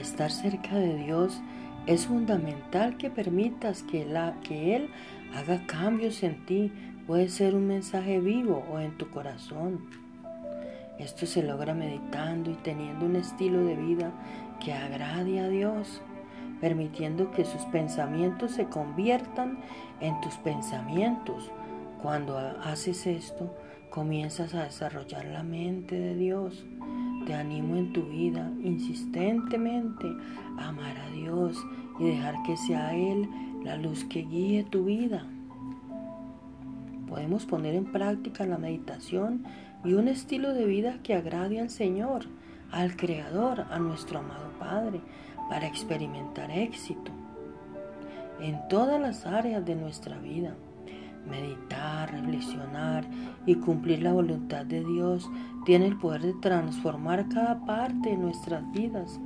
Estar cerca de Dios es fundamental que permitas que Él haga cambios en ti. Puede ser un mensaje vivo o en tu corazón. Esto se logra meditando y teniendo un estilo de vida que agrade a Dios, permitiendo que sus pensamientos se conviertan en tus pensamientos. Cuando haces esto, comienzas a desarrollar la mente de Dios. Te animo en tu vida insistentemente a amar a Dios y dejar que sea Él la luz que guíe tu vida. Podemos poner en práctica la meditación y un estilo de vida que agrade al Señor, al Creador, a nuestro amado Padre, para experimentar éxito en todas las áreas de nuestra vida. Meditar, reflexionar y cumplir la voluntad de Dios tiene el poder de transformar cada parte de nuestras vidas.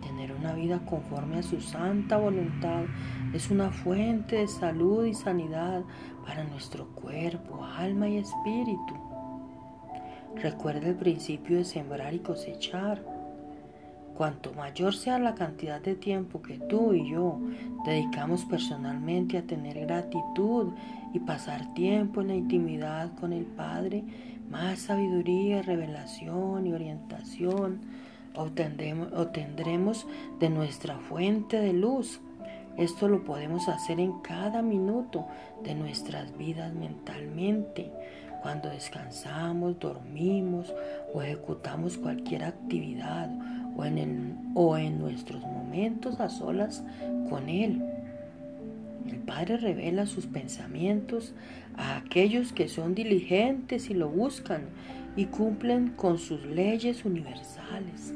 Tener una vida conforme a su santa voluntad es una fuente de salud y sanidad para nuestro cuerpo, alma y espíritu. Recuerda el principio de sembrar y cosechar. Cuanto mayor sea la cantidad de tiempo que tú y yo dedicamos personalmente a tener gratitud y pasar tiempo en la intimidad con el Padre, más sabiduría, revelación y orientación obtendremos de nuestra fuente de luz. Esto lo podemos hacer en cada minuto de nuestras vidas mentalmente, cuando descansamos, dormimos o ejecutamos cualquier actividad o en, o en nuestros momentos a solas con Él. El Padre revela sus pensamientos a aquellos que son diligentes y lo buscan y cumplen con sus leyes universales.